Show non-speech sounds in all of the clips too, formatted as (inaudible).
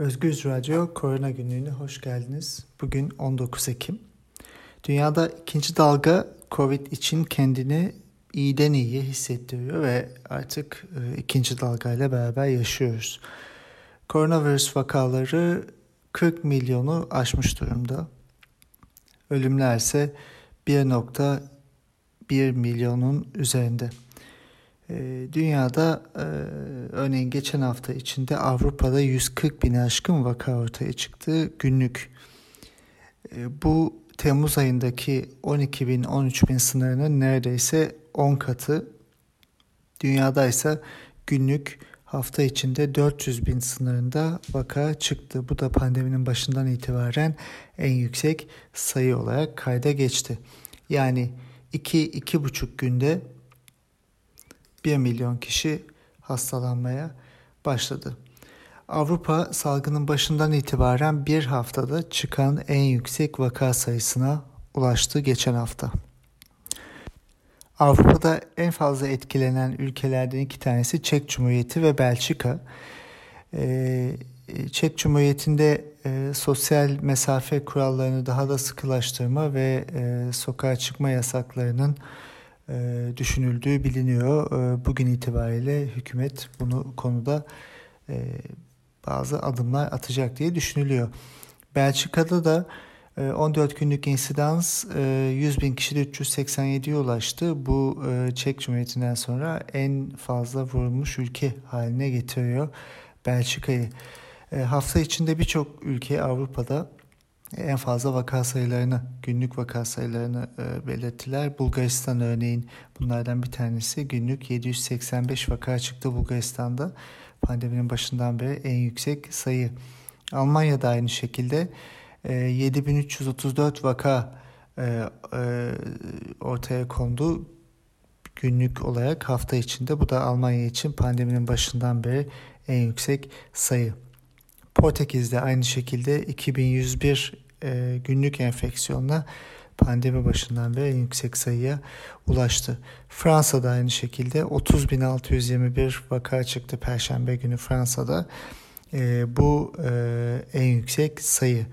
Özgür Radyo Korona Günlüğü'ne hoş geldiniz. Bugün 19 Ekim. Dünyada ikinci dalga Covid için kendini iyiden iyiye hissettiriyor ve artık e, ikinci dalgayla beraber yaşıyoruz. Koronavirüs vakaları 40 milyonu aşmış durumda. Ölümler ise 1.1 milyonun üzerinde. Ee, dünyada e, örneğin geçen hafta içinde Avrupa'da 140 bin aşkın vaka ortaya çıktı günlük. Ee, bu Temmuz ayındaki 12 bin 13 bin sınırının neredeyse 10 katı. Dünyada ise günlük hafta içinde 400 bin sınırında vaka çıktı. Bu da pandeminin başından itibaren en yüksek sayı olarak kayda geçti. Yani 2-2,5 günde 1 milyon kişi hastalanmaya başladı. Avrupa salgının başından itibaren bir haftada çıkan en yüksek vaka sayısına ulaştı geçen hafta. Avrupa'da en fazla etkilenen ülkelerden iki tanesi Çek Cumhuriyeti ve Belçika. Ee, Çek Cumhuriyeti'nde e, sosyal mesafe kurallarını daha da sıkılaştırma ve e, sokağa çıkma yasaklarının düşünüldüğü biliniyor. E, bugün itibariyle hükümet bunu konuda e, bazı adımlar atacak diye düşünülüyor. Belçika'da da 14 günlük insidans 100 bin kişide 387'ye ulaştı. Bu Çek Cumhuriyeti'nden sonra en fazla vurulmuş ülke haline getiriyor Belçika'yı. Hafta içinde birçok ülke Avrupa'da en fazla vaka sayılarını, günlük vaka sayılarını e, belirttiler. Bulgaristan örneğin bunlardan bir tanesi günlük 785 vaka çıktı Bulgaristan'da. Pandeminin başından beri en yüksek sayı. Almanya'da aynı şekilde e, 7334 vaka e, e, ortaya kondu günlük olarak hafta içinde. Bu da Almanya için pandeminin başından beri en yüksek sayı. Portekiz'de aynı şekilde 2101 e, günlük enfeksiyonla pandemi başından beri en yüksek sayıya ulaştı. Fransa'da aynı şekilde 30.621 vaka çıktı Perşembe günü Fransa'da. E, bu e, en yüksek sayı.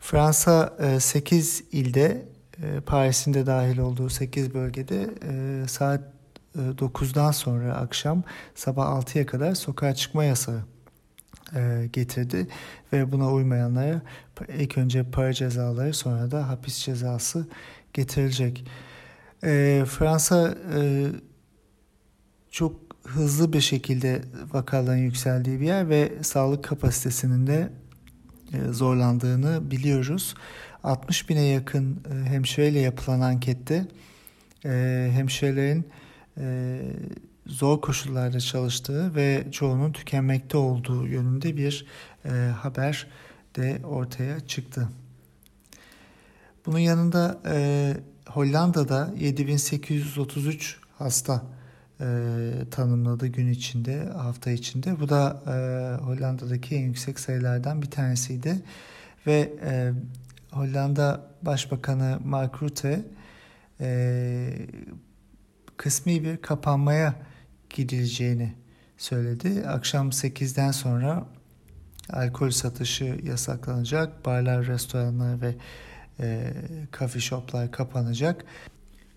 Fransa e, 8 ilde e, Paris'in de dahil olduğu 8 bölgede e, saat e, 9'dan sonra akşam sabah 6'ya kadar sokağa çıkma yasağı e, getirdi ve buna uymayanlara ilk önce para cezaları sonra da hapis cezası getirilecek. E, Fransa e, çok hızlı bir şekilde vakaların yükseldiği bir yer ve sağlık kapasitesinin de e, zorlandığını biliyoruz. 60 bine yakın e, hemşireyle yapılan ankette e, hemşirelerin e, zor koşullarda çalıştığı ve çoğunun tükenmekte olduğu yönünde bir e, haber de ortaya çıktı. Bunun yanında e, Hollanda'da 7833 hasta e, tanımladı gün içinde, hafta içinde. Bu da e, Hollanda'daki en yüksek sayılardan bir tanesiydi. Ve e, Hollanda Başbakanı Mark Rutte e, kısmi bir kapanmaya gidileceğini söyledi. Akşam 8'den sonra alkol satışı yasaklanacak. Barlar, restoranlar ve e, coffee shoplar kapanacak.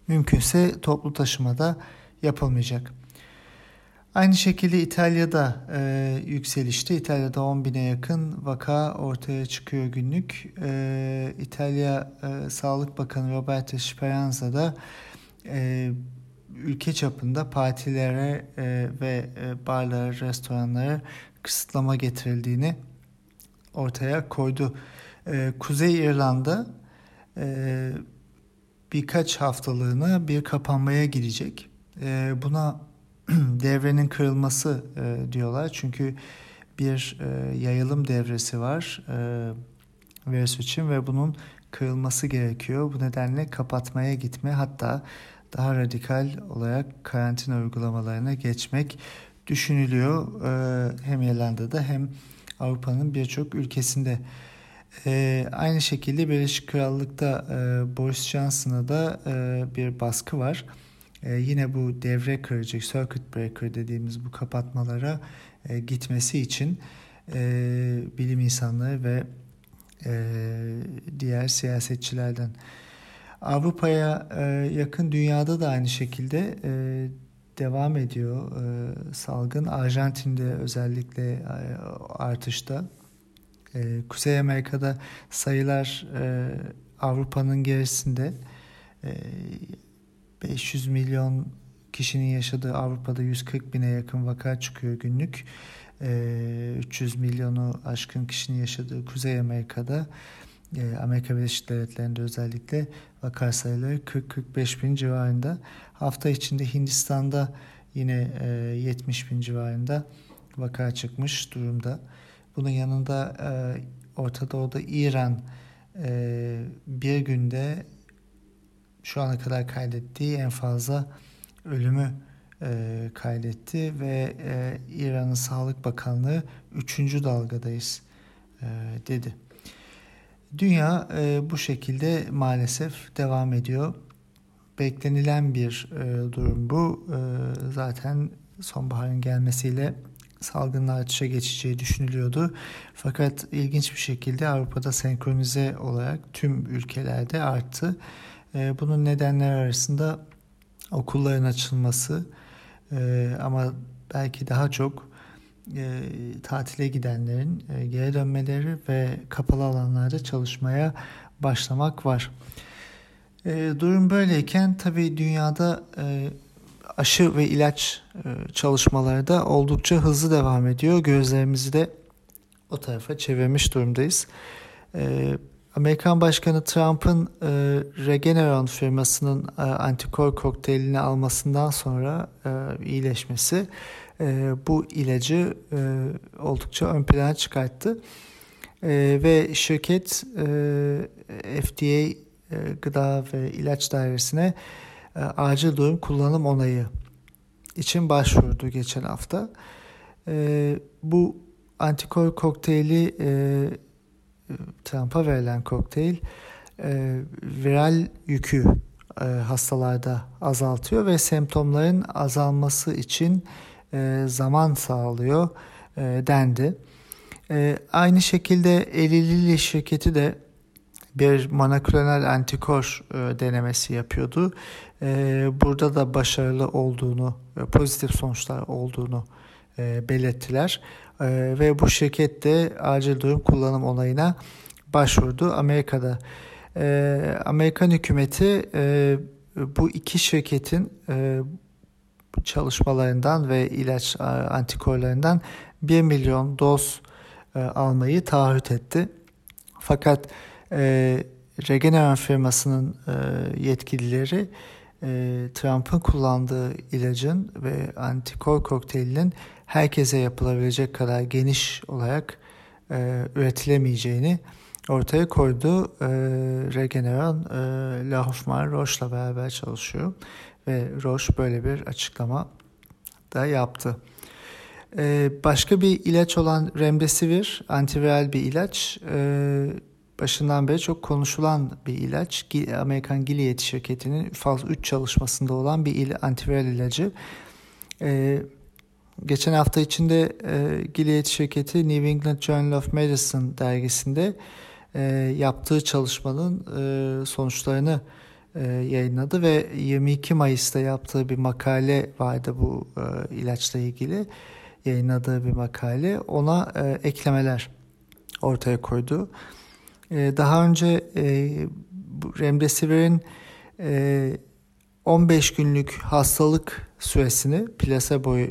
Mümkünse toplu taşımada yapılmayacak. Aynı şekilde İtalya'da e, yükselişte. İtalya'da 10 bine yakın vaka ortaya çıkıyor günlük. E, İtalya e, Sağlık Bakanı Roberto Speranza da e, ülke çapında partilere e, ve e, barlara, restoranlara kısıtlama getirildiğini ortaya koydu. E, Kuzey İrlanda e, birkaç haftalığına bir kapanmaya girecek. E, buna (clears throat) devrenin kırılması e, diyorlar. Çünkü bir e, yayılım devresi var e, virüs için ve bunun kırılması gerekiyor. Bu nedenle kapatmaya gitme hatta daha radikal olarak karantina uygulamalarına geçmek düşünülüyor. Ee, hem İrlanda'da hem Avrupa'nın birçok ülkesinde. Ee, aynı şekilde Birleşik Krallık'ta e, Boris Johnson'a da e, bir baskı var. E, yine bu devre kırıcı, circuit breaker dediğimiz bu kapatmalara e, gitmesi için e, bilim insanları ve e, diğer siyasetçilerden. Avrupa'ya e, yakın dünyada da aynı şekilde e, devam ediyor e, salgın. Arjantin'de özellikle e, artışta. E, Kuzey Amerika'da sayılar e, Avrupa'nın gerisinde. E, 500 milyon kişinin yaşadığı Avrupa'da 140 bine yakın vaka çıkıyor günlük. E, 300 milyonu aşkın kişinin yaşadığı Kuzey Amerika'da Amerika Birleşik Devletleri'nde özellikle vaka sayıları 40-45 bin civarında. Hafta içinde Hindistan'da yine e, 70 bin civarında vaka çıkmış durumda. Bunun yanında e, Orta Doğu'da İran e, bir günde şu ana kadar kaydettiği en fazla ölümü e, kaydetti ve e, İran'ın Sağlık Bakanlığı 3. dalgadayız e, dedi. Dünya e, bu şekilde maalesef devam ediyor. Beklenilen bir e, durum bu. E, zaten sonbaharın gelmesiyle salgının artışa geçeceği düşünülüyordu. Fakat ilginç bir şekilde Avrupa'da senkronize olarak tüm ülkelerde arttı. E, bunun nedenleri arasında okulların açılması e, ama belki daha çok e, tatile gidenlerin e, geri dönmeleri ve kapalı alanlarda çalışmaya başlamak var. E, durum böyleyken tabii dünyada e, aşı ve ilaç e, çalışmaları da oldukça hızlı devam ediyor. Gözlerimizi de o tarafa çevirmiş durumdayız. E, Amerikan Başkanı Trump'ın e, Regeneron firmasının e, antikor kokteylini almasından sonra e, iyileşmesi e, bu ilacı e, oldukça ön plana çıkarttı. E, ve şirket e, FDA e, Gıda ve İlaç Dairesi'ne e, acil durum kullanım onayı için başvurdu geçen hafta. E, bu antikor kokteyli e, Trump'a verilen kokteyl e, viral yükü e, hastalarda azaltıyor ve semptomların azalması için e, zaman sağlıyor e, dendi. E, aynı şekilde Eli Lilly şirketi de bir monoklonal antikor denemesi yapıyordu. Burada da başarılı olduğunu, pozitif sonuçlar olduğunu belirttiler. Ve bu şirket de acil durum kullanım onayına başvurdu Amerika'da. Amerikan hükümeti bu iki şirketin çalışmalarından ve ilaç e, antikorlarından 1 milyon doz e, almayı taahhüt etti. Fakat e, Regeneron firmasının e, yetkilileri e, Trump'ın kullandığı ilacın ve antikor kokteylinin herkese yapılabilecek kadar geniş olarak e, üretilemeyeceğini ortaya koydu. E, Regeneron, e, La Roche'la beraber çalışıyor ve Roche böyle bir açıklama da yaptı. Ee, başka bir ilaç olan Remdesivir, antiviral bir ilaç. Ee, başından beri çok konuşulan bir ilaç. Amerikan Gilead şirketinin faz 3 çalışmasında olan bir il, antiviral ilacı. Ee, geçen hafta içinde e, Gilead şirketi New England Journal of Medicine dergisinde e, yaptığı çalışmanın e, sonuçlarını e, yayınladı ve 22 Mayıs'ta yaptığı bir makale vardı bu e, ilaçla ilgili. Yayınladığı bir makale. Ona e, eklemeler ortaya koydu. E, daha önce e, Remdesivir'in e, 15 günlük hastalık süresini plasebo e,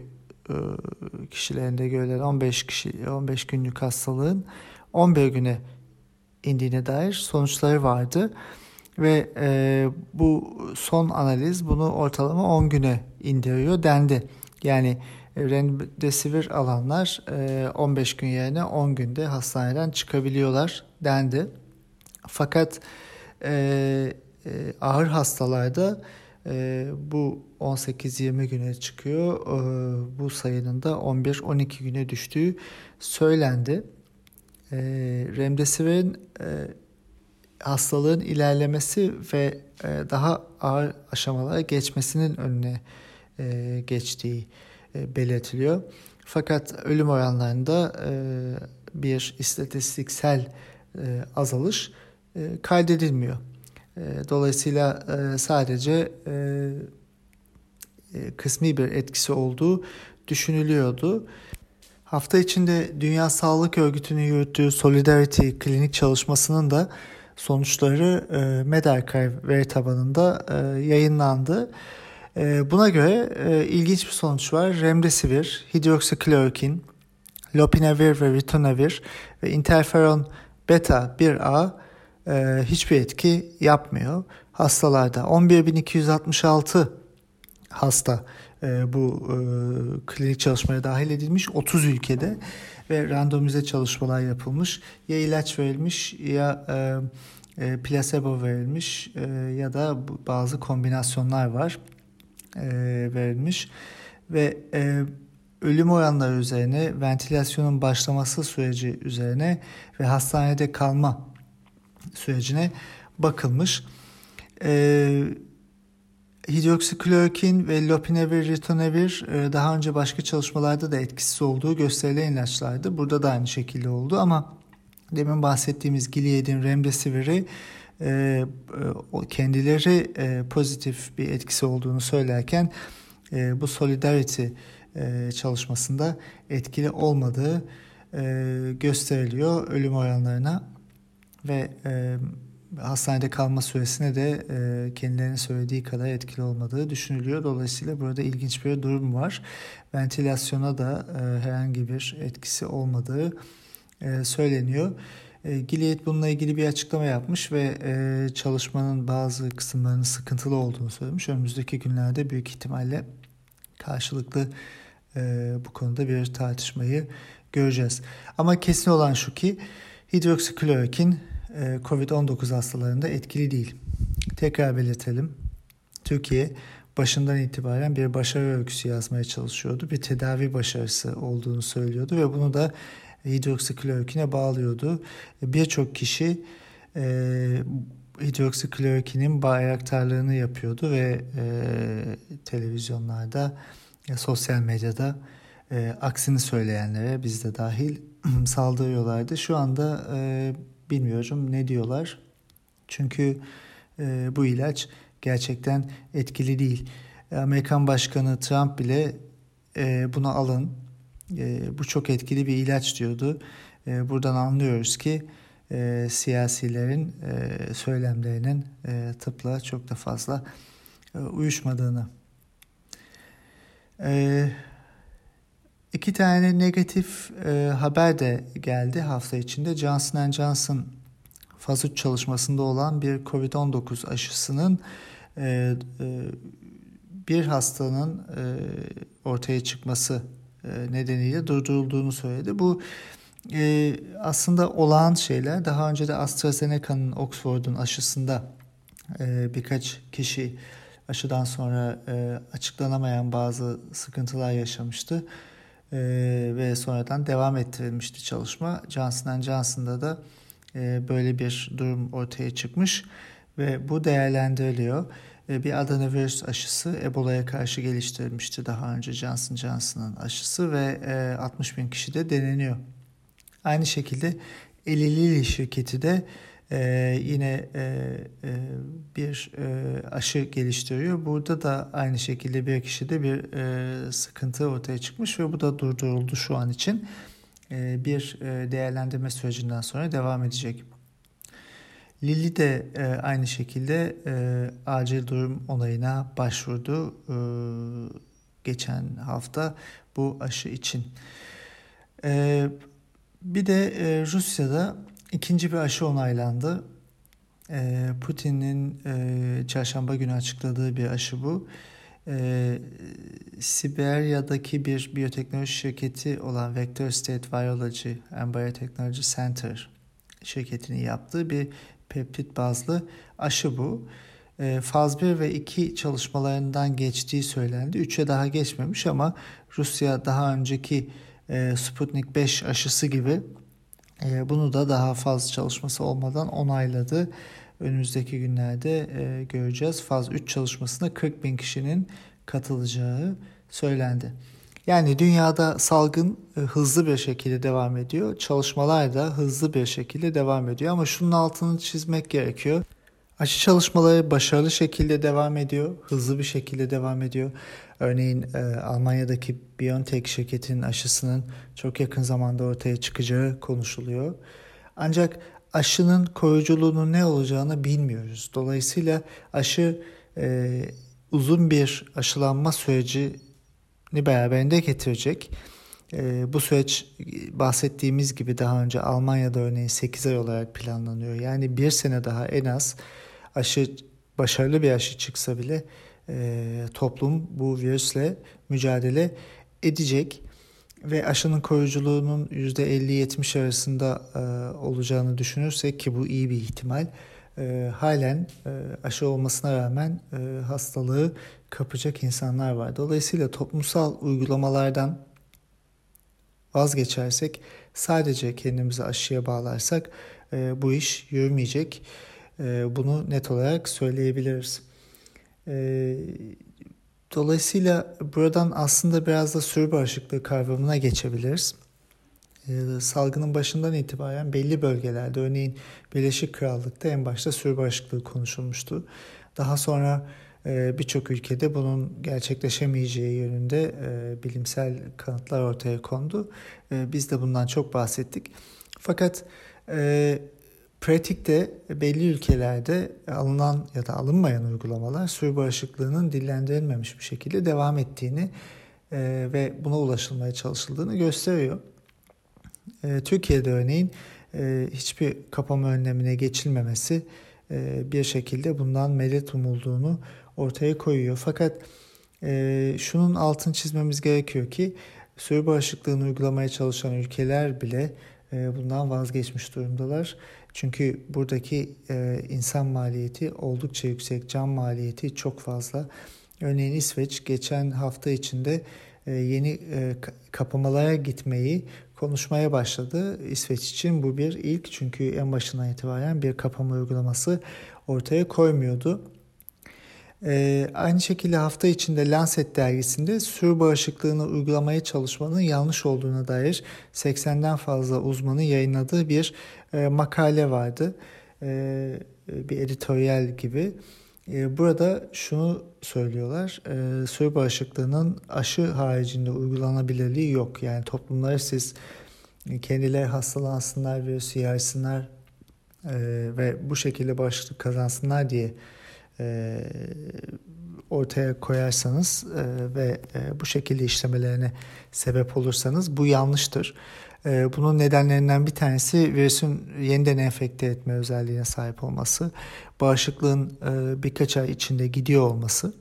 kişilerinde görülen 15 kişi 15 günlük hastalığın 11 güne indiğine dair sonuçları vardı ve e, bu son analiz bunu ortalama 10 güne indiriyor dendi. Yani Remdesivir alanlar 15 e, gün yerine 10 günde hastaneden çıkabiliyorlar dendi. Fakat e, e, ağır hastalarda bu 18-20 güne çıkıyor. Bu sayının da 11-12 güne düştüğü söylendi. Remdesivir'in hastalığın ilerlemesi ve daha ağır aşamalara geçmesinin önüne geçtiği e, belirtiliyor. Fakat ölüm oranlarında e, bir istatistiksel e, azalış e, kaydedilmiyor. E, dolayısıyla e, sadece e, e, kısmi bir etkisi olduğu düşünülüyordu. Hafta içinde Dünya Sağlık Örgütü'nün yürüttüğü Solidarity klinik çalışmasının da sonuçları e, Medarchive veri tabanında e, yayınlandı. E, buna göre e, ilginç bir sonuç var. Remdesivir, hidroksiklorokin, lopinavir ve ritonavir ve interferon beta 1A e, hiçbir etki yapmıyor hastalarda. 11.266 hasta e, bu e, klinik çalışmaya dahil edilmiş 30 ülkede ve randomize çalışmalar yapılmış. Ya ilaç verilmiş ya e, e, placebo verilmiş e, ya da bazı kombinasyonlar var e, verilmiş ve e, ölüm oranları üzerine, ventilasyonun başlaması süreci üzerine ve hastanede kalma sürecine bakılmış. E, hidroksiklorokin ve lopinavir, ritonavir e, daha önce başka çalışmalarda da etkisiz olduğu gösterilen ilaçlardı. Burada da aynı şekilde oldu ama demin bahsettiğimiz Gilead'in remdesivir'i e, e, kendileri pozitif bir etkisi olduğunu söylerken bu Solidarity çalışmasında etkili olmadığı gösteriliyor ölüm oranlarına ve hastanede kalma süresine de e, kendilerinin söylediği kadar etkili olmadığı düşünülüyor. Dolayısıyla burada ilginç bir durum var. Ventilasyona da e, herhangi bir etkisi olmadığı e, söyleniyor. E, Gilead bununla ilgili bir açıklama yapmış ve e, çalışmanın bazı kısımlarının sıkıntılı olduğunu söylemiş. Önümüzdeki günlerde büyük ihtimalle karşılıklı e, bu konuda bir tartışmayı göreceğiz. Ama kesin olan şu ki hidroksiklorokin COVID-19 hastalarında etkili değil. Tekrar belirtelim. Türkiye başından itibaren bir başarı öyküsü yazmaya çalışıyordu. Bir tedavi başarısı olduğunu söylüyordu ve bunu da hidroksiklorokine bağlıyordu. Birçok kişi e, hidroksiklorokinin bayraktarlığını yapıyordu ve e, televizyonlarda, e, sosyal medyada e, aksini söyleyenlere biz de dahil (clears throat) saldırıyorlardı. Şu anda e, Bilmiyorum ne diyorlar. Çünkü e, bu ilaç gerçekten etkili değil. Amerikan Başkanı Trump bile e, bunu alın. E, bu çok etkili bir ilaç diyordu. E, buradan anlıyoruz ki e, siyasilerin e, söylemlerinin e, tıpla çok da fazla e, uyuşmadığını. E, İki tane negatif e, haber de geldi hafta içinde. Johnson Johnson faz 3 çalışmasında olan bir COVID-19 aşısının e, e, bir hastanın e, ortaya çıkması e, nedeniyle durdurulduğunu söyledi. Bu e, aslında olağan şeyler. Daha önce de AstraZeneca'nın Oxford'un aşısında e, birkaç kişi aşıdan sonra e, açıklanamayan bazı sıkıntılar yaşamıştı e, ve sonradan devam ettirilmişti çalışma. Johnson Johnson'da da e, böyle bir durum ortaya çıkmış ve bu değerlendiriliyor. E, bir adenovirüs aşısı Ebola'ya karşı geliştirilmişti daha önce Johnson Johnson'ın aşısı ve e, 60 bin kişi de deneniyor. Aynı şekilde Eli Lilly şirketi de ee, yine e, e, bir e, aşı geliştiriyor. Burada da aynı şekilde bir kişide bir e, sıkıntı ortaya çıkmış ve bu da durduruldu şu an için. E, bir e, değerlendirme sürecinden sonra devam edecek. Lilly de e, aynı şekilde e, acil durum onayına başvurdu e, geçen hafta bu aşı için. E, bir de e, Rusya'da İkinci bir aşı onaylandı. Ee, Putin'in e, çarşamba günü açıkladığı bir aşı bu. Ee, Siberya'daki bir biyoteknoloji şirketi olan Vector State Virology and Biotechnology Center şirketinin yaptığı bir peptit bazlı aşı bu. E, faz 1 ve 2 çalışmalarından geçtiği söylendi. 3'e daha geçmemiş ama Rusya daha önceki e, Sputnik 5 aşısı gibi bunu da daha fazla çalışması olmadan onayladı. Önümüzdeki günlerde e, göreceğiz. Faz 3 çalışmasında 40 bin kişinin katılacağı söylendi. Yani dünyada salgın e, hızlı bir şekilde devam ediyor. Çalışmalar da hızlı bir şekilde devam ediyor ama şunun altını çizmek gerekiyor. Aşı çalışmaları başarılı şekilde devam ediyor, hızlı bir şekilde devam ediyor. Örneğin e, Almanya'daki BioNTech şirketinin aşısının çok yakın zamanda ortaya çıkacağı konuşuluyor. Ancak aşının koruyuculuğunun ne olacağını bilmiyoruz. Dolayısıyla aşı e, uzun bir aşılanma sürecini beraberinde getirecek. E, bu süreç bahsettiğimiz gibi daha önce Almanya'da örneğin 8 ay olarak planlanıyor. Yani bir sene daha en az aşı başarılı bir aşı çıksa bile e, toplum bu virüsle mücadele edecek ve aşının koruyuculuğunun %50-70 arasında e, olacağını düşünürsek ki bu iyi bir ihtimal e, halen e, aşı olmasına rağmen e, hastalığı kapacak insanlar var. Dolayısıyla toplumsal uygulamalardan vazgeçersek sadece kendimizi aşıya bağlarsak e, bu iş yürümeyecek. E, bunu net olarak söyleyebiliriz. E, dolayısıyla buradan aslında biraz da sürü bağışıklığı kavramına geçebiliriz. E, salgının başından itibaren belli bölgelerde örneğin Birleşik Krallık'ta en başta sürü bağışıklığı konuşulmuştu. Daha sonra birçok ülkede bunun gerçekleşemeyeceği yönünde bilimsel kanıtlar ortaya kondu. Biz de bundan çok bahsettik. Fakat Pratikte belli ülkelerde alınan ya da alınmayan uygulamalar sürü bağışıklığının dillendirilmemiş bir şekilde devam ettiğini e, ve buna ulaşılmaya çalışıldığını gösteriyor. E, Türkiye'de örneğin e, hiçbir kapama önlemine geçilmemesi e, bir şekilde bundan medet umulduğunu ortaya koyuyor. Fakat şunun altını çizmemiz gerekiyor ki sürü bağışıklığını uygulamaya çalışan ülkeler bile bundan vazgeçmiş durumdalar. Çünkü buradaki e, insan maliyeti oldukça yüksek, can maliyeti çok fazla. Örneğin İsveç geçen hafta içinde e, yeni e, kapamalara gitmeyi konuşmaya başladı. İsveç için bu bir ilk çünkü en başından itibaren bir kapama uygulaması ortaya koymuyordu. Ee, aynı şekilde hafta içinde Lancet dergisinde sürü bağışıklığını uygulamaya çalışmanın yanlış olduğuna dair 80'den fazla uzmanın yayınladığı bir e, makale vardı. E, bir editoryal gibi. E, burada şunu söylüyorlar. E, sürü bağışıklığının aşı haricinde uygulanabilirliği yok. Yani toplumları siz kendileri hastalansınlar, virüsü yaysınlar e, ve bu şekilde bağışıklık kazansınlar diye e, ortaya koyarsanız e, ve e, bu şekilde işlemelerine sebep olursanız bu yanlıştır. Bunun nedenlerinden bir tanesi virüsün yeniden enfekte etme özelliğine sahip olması, bağışıklığın birkaç ay içinde gidiyor olması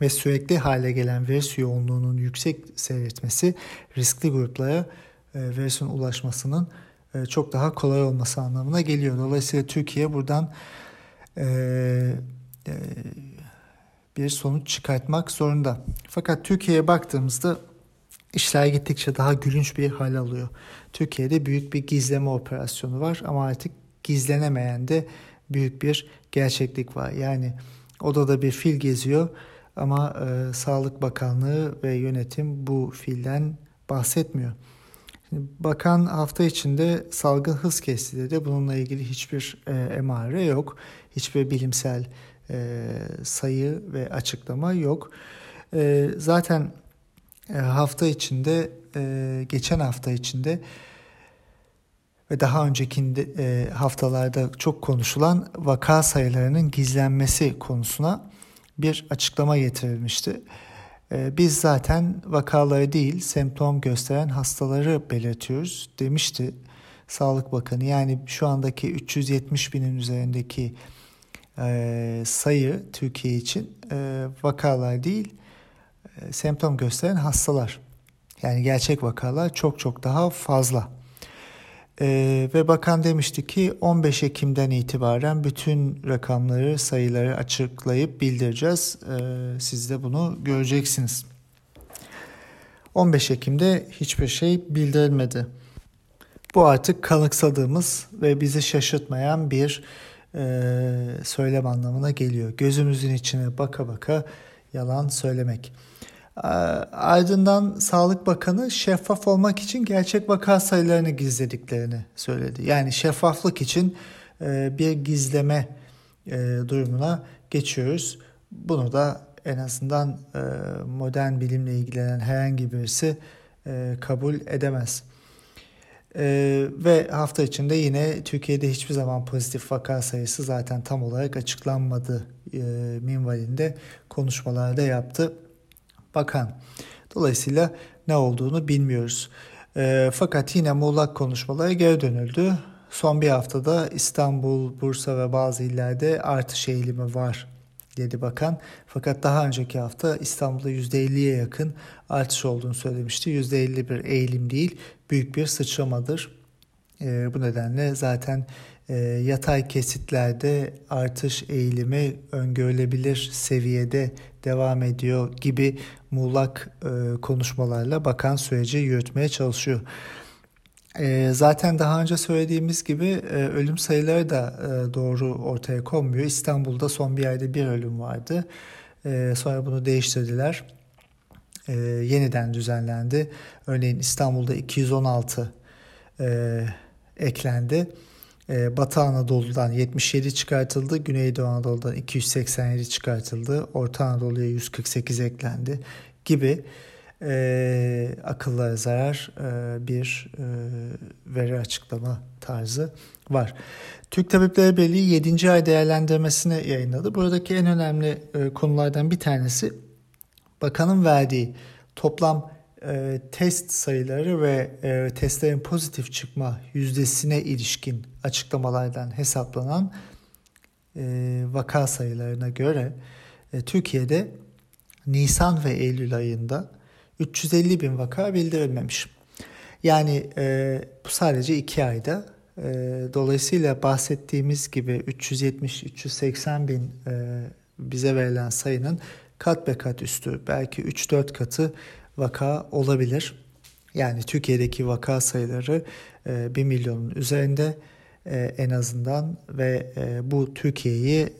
ve sürekli hale gelen virüs yoğunluğunun yüksek seyretmesi riskli gruplara e, virüsün ulaşmasının çok daha kolay olması anlamına geliyor. Dolayısıyla Türkiye buradan bir sonuç çıkartmak zorunda. Fakat Türkiye'ye baktığımızda işler gittikçe daha gülünç bir hal alıyor. Türkiye'de büyük bir gizleme operasyonu var ama artık gizlenemeyen de büyük bir gerçeklik var. Yani odada bir fil geziyor ama e, Sağlık Bakanlığı ve yönetim bu filden bahsetmiyor. Şimdi bakan hafta içinde salgın hız kesti dedi. Bununla ilgili hiçbir e, emare yok. Hiçbir bilimsel e, sayı ve açıklama yok. E, zaten e, hafta içinde, e, geçen hafta içinde ve daha önceki e, haftalarda çok konuşulan vaka sayılarının gizlenmesi konusuna bir açıklama getirilmişti. E, biz zaten vakaları değil, semptom gösteren hastaları belirtiyoruz demişti Sağlık Bakanı. Yani şu andaki 370 binin üzerindeki e, sayı Türkiye için e, vakalar değil e, semptom gösteren hastalar. Yani gerçek vakalar çok çok daha fazla. E, ve bakan demişti ki 15 Ekim'den itibaren bütün rakamları, sayıları açıklayıp bildireceğiz. E, siz de bunu göreceksiniz. 15 Ekim'de hiçbir şey bildirilmedi. Bu artık kanıksadığımız ve bizi şaşırtmayan bir söylem anlamına geliyor. Gözümüzün içine baka baka yalan söylemek. Ardından Sağlık Bakanı şeffaf olmak için gerçek vaka sayılarını gizlediklerini söyledi. Yani şeffaflık için e, bir gizleme e, durumuna geçiyoruz. Bunu da en azından e, modern bilimle ilgilenen herhangi birisi kabul edemez. Ve hafta içinde yine Türkiye'de hiçbir zaman pozitif vaka sayısı zaten tam olarak açıklanmadı e, minvalinde konuşmalarda yaptı bakan. Dolayısıyla ne olduğunu bilmiyoruz. E, fakat yine muğlak konuşmalara geri dönüldü. Son bir haftada İstanbul, Bursa ve bazı illerde artış eğilimi var dedi bakan. Fakat daha önceki hafta İstanbul'da %50'ye yakın artış olduğunu söylemişti. %50 bir eğilim değil, büyük bir sıçramadır. E, bu nedenle zaten e, yatay kesitlerde artış eğilimi öngörülebilir seviyede devam ediyor gibi muğlak e, konuşmalarla bakan süreci yürütmeye çalışıyor. E, zaten daha önce söylediğimiz gibi e, ölüm sayıları da e, doğru ortaya konmuyor. İstanbul'da son bir ayda bir ölüm vardı. E, sonra bunu değiştirdiler. E, yeniden düzenlendi. Örneğin İstanbul'da 216 e, eklendi. Ee, Batı Anadolu'dan 77 çıkartıldı, Güneydoğu Anadolu'dan 287 çıkartıldı, Orta Anadolu'ya 148 eklendi gibi e, akıllara zarar e, bir e, veri açıklama tarzı var. Türk Tabipleri Birliği 7. ay değerlendirmesini yayınladı. Buradaki en önemli e, konulardan bir tanesi bakanın verdiği toplam e, test sayıları ve e, testlerin pozitif çıkma yüzdesine ilişkin açıklamalardan hesaplanan e, vaka sayılarına göre e, Türkiye'de Nisan ve Eylül ayında 350 bin vaka bildirilmemiş. Yani e, bu sadece iki ayda. E, dolayısıyla bahsettiğimiz gibi 370-380 bin e, bize verilen sayının kat be kat üstü belki 3-4 katı vaka olabilir. Yani Türkiye'deki vaka sayıları 1 e, milyonun üzerinde e, en azından ve e, bu Türkiye'yi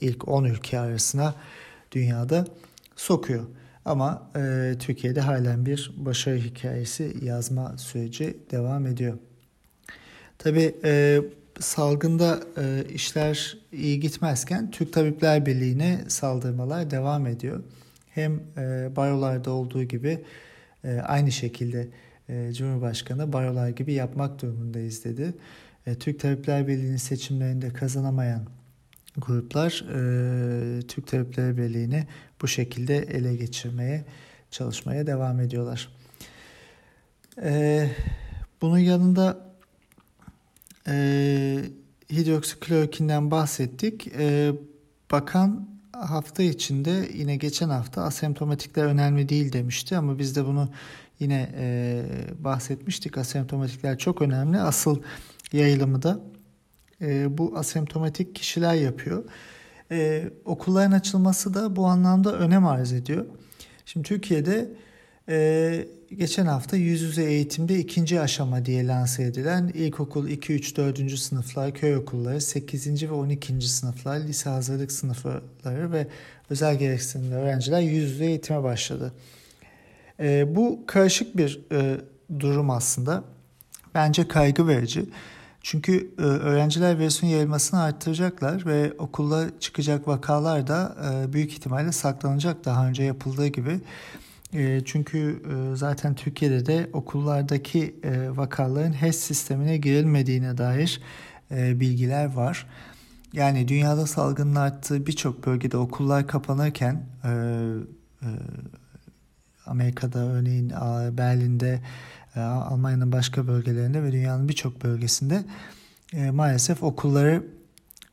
ilk 10 ülke arasına dünyada sokuyor. Ama Türkiye'de halen bir başarı hikayesi yazma süreci devam ediyor. Tabi salgında işler iyi gitmezken Türk Tabipler Birliği'ne saldırmalar devam ediyor hem e, barolarda olduğu gibi e, aynı şekilde e, Cumhurbaşkanı barolar gibi yapmak durumundayız dedi. E, Türk Tabipler Birliği'nin seçimlerinde kazanamayan gruplar e, Türk Tabipler Birliği'ni bu şekilde ele geçirmeye çalışmaya devam ediyorlar. E, bunun yanında e, hidroksiklorokinden bahsettik. E, bakan hafta içinde yine geçen hafta asemptomatikler önemli değil demişti ama biz de bunu yine e, bahsetmiştik. Asemptomatikler çok önemli. Asıl yayılımı da e, bu asemptomatik kişiler yapıyor. Okulların açılması da bu anlamda önem arz ediyor. Şimdi Türkiye'de e, geçen hafta yüz yüze eğitimde ikinci aşama diye lanse edilen ilkokul 2, 3, 4. sınıflar, köy okulları, 8. ve 12. sınıflar, lise hazırlık sınıfları ve özel gereksinimli öğrenciler yüz yüze eğitime başladı. E, bu karışık bir e, durum aslında. Bence kaygı verici. Çünkü e, öğrenciler versiyon yayılmasını arttıracaklar ve okulda çıkacak vakalar da e, büyük ihtimalle saklanacak daha önce yapıldığı gibi. E, çünkü zaten Türkiye'de de okullardaki vakaların HES sistemine girilmediğine dair bilgiler var. Yani dünyada salgının arttığı birçok bölgede okullar kapanırken Amerika'da örneğin Berlin'de Almanya'nın başka bölgelerinde ve dünyanın birçok bölgesinde maalesef okulları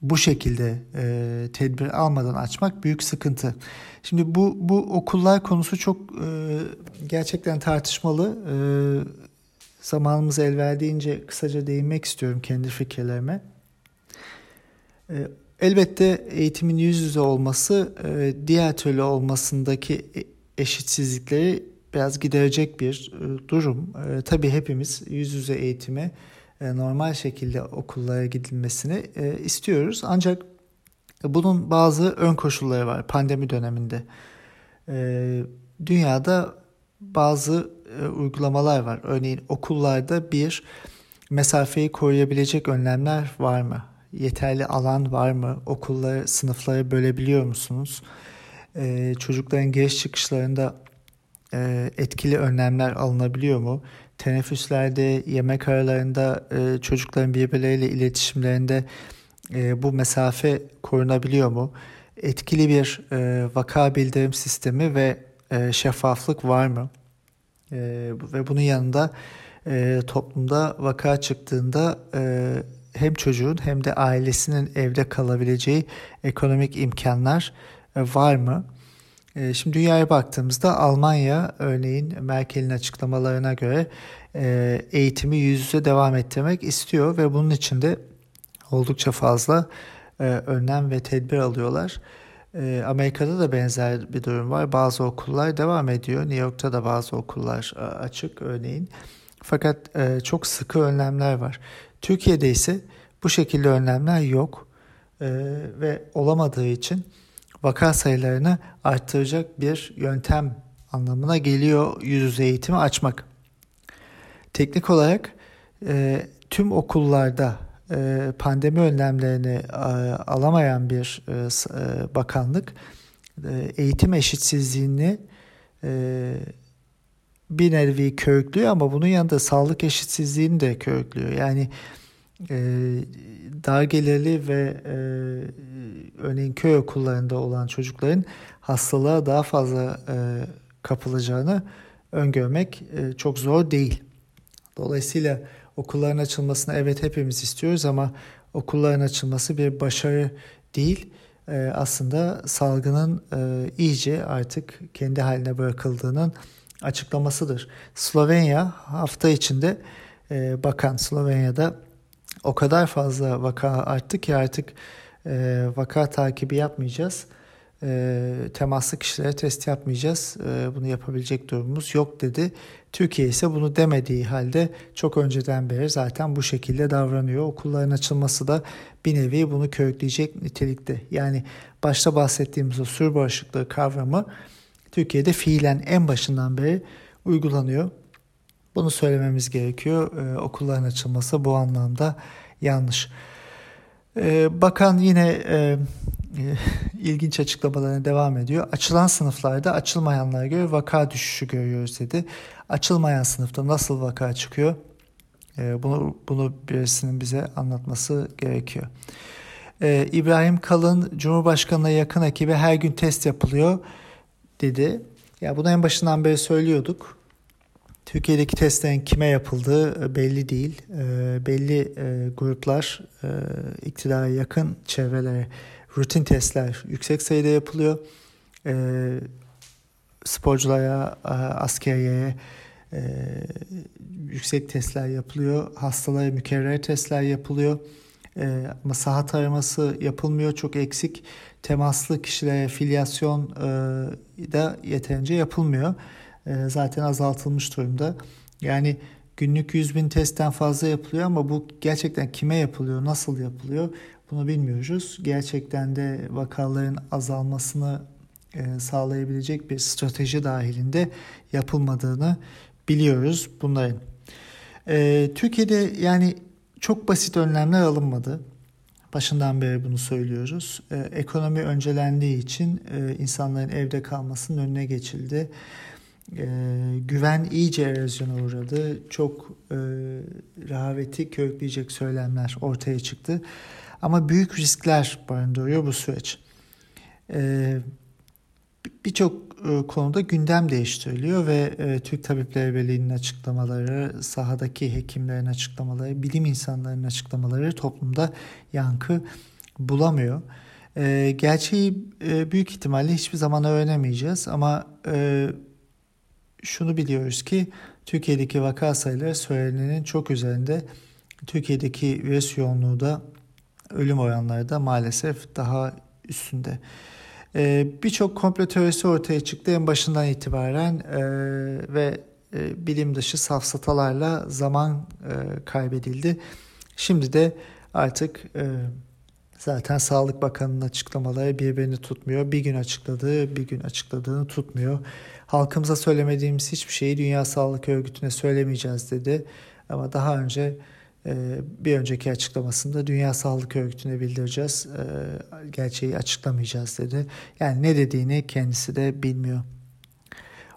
bu şekilde e, tedbir almadan açmak büyük sıkıntı. Şimdi bu bu okullar konusu çok e, gerçekten tartışmalı. E, zamanımız el verdiğince kısaca değinmek istiyorum kendi fikirlerime. E, elbette eğitimin yüz yüze olması e, diğer türlü olmasındaki eşitsizlikleri biraz giderecek bir e, durum. E, tabii hepimiz yüz yüze eğitime e, normal şekilde okullara gidilmesini istiyoruz. Ancak bunun bazı ön koşulları var pandemi döneminde. Dünyada bazı uygulamalar var. Örneğin okullarda bir mesafeyi koruyabilecek önlemler var mı? Yeterli alan var mı? Okulları, sınıfları bölebiliyor musunuz? Çocukların giriş çıkışlarında e, etkili önlemler alınabiliyor mu? Teneffüslerde, yemek aralarında e, çocukların birbirleriyle iletişimlerinde e, bu mesafe korunabiliyor mu? Etkili bir e, vaka bildirim sistemi ve e, şeffaflık var mı? E, ve bunun yanında e, toplumda vaka çıktığında e, hem çocuğun hem de ailesinin evde kalabileceği ekonomik imkanlar e, var mı? E, şimdi dünyaya baktığımızda Almanya örneğin Merkel'in açıklamalarına göre e, eğitimi yüz yüze devam ettirmek istiyor ve bunun için de oldukça fazla e, önlem ve tedbir alıyorlar. E, Amerika'da da benzer bir durum var. Bazı okullar devam ediyor. New York'ta da bazı okullar açık örneğin. Fakat çok sıkı önlemler var. Türkiye'de ise bu şekilde önlemler yok ve olamadığı için vaka sayılarını arttıracak bir yöntem anlamına geliyor yüz yüze eğitimi açmak. Teknik olarak e, tüm okullarda e, pandemi önlemlerini e, alamayan bir e, e bakanlık e, eğitim eşitsizliğini e, bir nevi körüklüyor ama bunun yanında sağlık eşitsizliğini de körüklüyor. Yani e, dar gelirli ve e, örneğin köy okullarında olan çocukların hastalığa daha fazla e, kapılacağını öngörmek e, çok zor değil. Dolayısıyla okulların açılmasını evet hepimiz istiyoruz ama okulların açılması bir başarı değil. E, aslında salgının e, iyice artık kendi haline bırakıldığının açıklamasıdır. Slovenya hafta içinde e, bakan Slovenya'da o kadar fazla vaka arttı ki artık e, vaka takibi yapmayacağız. E, temaslı kişilere test yapmayacağız. E, bunu yapabilecek durumumuz yok dedi. Türkiye ise bunu demediği halde çok önceden beri zaten bu şekilde davranıyor. Okulların açılması da bir nevi bunu körükleyecek nitelikte. Yani başta bahsettiğimiz o sür bağışıklığı kavramı Türkiye'de fiilen en başından beri uygulanıyor. Bunu söylememiz gerekiyor. Ee, okulların açılması bu anlamda yanlış. Ee, bakan yine e, e, ilginç açıklamalarına devam ediyor. Açılan sınıflarda açılmayanlara göre vaka düşüşü görüyoruz dedi. Açılmayan sınıfta nasıl vaka çıkıyor? Ee, bunu bunu birisinin bize anlatması gerekiyor. Ee, İbrahim Kalın Cumhurbaşkanı'na yakın ekibe her gün test yapılıyor dedi. Ya bunu en başından beri söylüyorduk. Türkiye'deki testlerin kime yapıldığı e, belli değil. E, belli e, gruplar e, iktidara yakın çevrelere rutin testler yüksek sayıda yapılıyor. E, sporculara, e, askeriyeye e, yüksek testler yapılıyor. Hastalara mükerrer testler yapılıyor. E, ama saha taraması yapılmıyor. Çok eksik. Temaslı kişilere filyasyon e, da yeterince yapılmıyor. E, zaten azaltılmış durumda. Yani günlük 100 bin testten fazla yapılıyor ama bu gerçekten kime yapılıyor, nasıl yapılıyor bunu bilmiyoruz. Gerçekten de vakaların azalmasını e, sağlayabilecek bir strateji dahilinde yapılmadığını biliyoruz bunların. E, Türkiye'de yani çok basit önlemler alınmadı. Başından beri bunu söylüyoruz. Ekonomi öncelendiği için insanların evde kalmasının önüne geçildi. E, güven iyice erozyona uğradı. Çok e, rehaveti körükleyecek söylemler ortaya çıktı. Ama büyük riskler barındırıyor bu süreç. E, Birçok e, konuda gündem değiştiriliyor ve e, Türk Tabipleri Birliği'nin açıklamaları, sahadaki hekimlerin açıklamaları, bilim insanlarının açıklamaları toplumda yankı bulamıyor. E, gerçeği e, büyük ihtimalle hiçbir zaman öğrenemeyeceğiz ama e, şunu biliyoruz ki Türkiye'deki vaka sayıları söylenenin çok üzerinde. Türkiye'deki virüs yoğunluğu da ölüm oranları da maalesef daha üstünde. Ee, Birçok komplo teorisi ortaya çıktı en başından itibaren e, ve e, bilim dışı safsatalarla zaman e, kaybedildi. Şimdi de artık e, Zaten Sağlık Bakanı'nın açıklamaları birbirini tutmuyor. Bir gün açıkladığı bir gün açıkladığını tutmuyor. Halkımıza söylemediğimiz hiçbir şeyi Dünya Sağlık Örgütü'ne söylemeyeceğiz dedi. Ama daha önce e, bir önceki açıklamasında Dünya Sağlık Örgütü'ne bildireceğiz. E, gerçeği açıklamayacağız dedi. Yani ne dediğini kendisi de bilmiyor.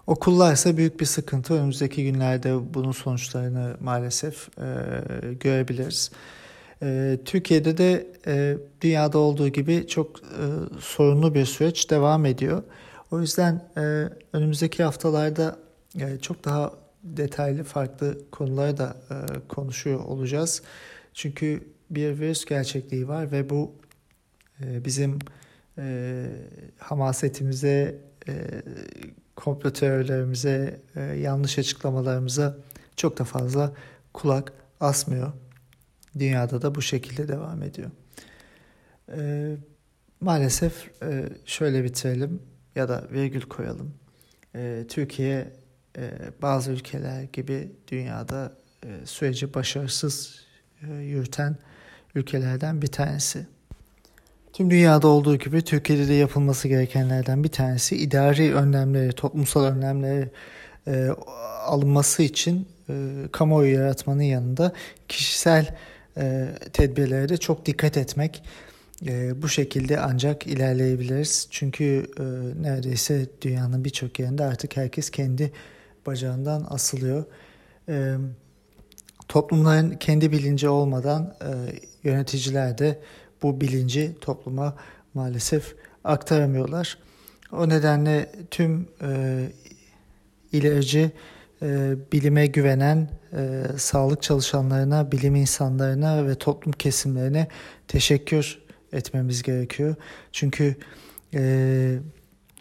Okullar ise büyük bir sıkıntı. Önümüzdeki günlerde bunun sonuçlarını maalesef e, görebiliriz. E, Türkiye'de de e, dünyada olduğu gibi çok e, sorunlu bir süreç devam ediyor. O yüzden e, önümüzdeki haftalarda e, çok daha detaylı farklı konuları da e, konuşuyor olacağız. Çünkü bir virüs gerçekliği var ve bu e, bizim e, hamasetimize, e, komplo teorilerimize, e, yanlış açıklamalarımıza çok da fazla kulak asmıyor. Dünyada da bu şekilde devam ediyor. E, maalesef e, şöyle bitirelim ya da virgül koyalım. E, Türkiye e, bazı ülkeler gibi dünyada e, süreci başarısız e, yürüten ülkelerden bir tanesi. Tüm dünyada olduğu gibi Türkiye'de de yapılması gerekenlerden bir tanesi idari önlemleri, toplumsal önlemleri e, alınması için e, kamuoyu yaratmanın yanında kişisel e, tedbirlere de çok dikkat etmek. E, bu şekilde ancak ilerleyebiliriz. Çünkü e, neredeyse dünyanın birçok yerinde artık herkes kendi bacağından asılıyor. E, toplumların kendi bilinci olmadan e, yöneticiler de bu bilinci topluma maalesef aktaramıyorlar. O nedenle tüm e, ilerici e, bilime güvenen e, sağlık çalışanlarına, bilim insanlarına ve toplum kesimlerine teşekkür etmemiz gerekiyor. Çünkü e,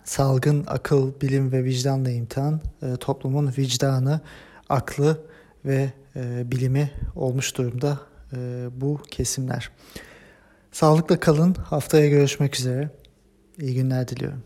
salgın akıl, bilim ve vicdanla imtihan e, toplumun vicdanı, aklı ve e, bilimi olmuş durumda e, bu kesimler. Sağlıkla kalın. Haftaya görüşmek üzere. İyi günler diliyorum.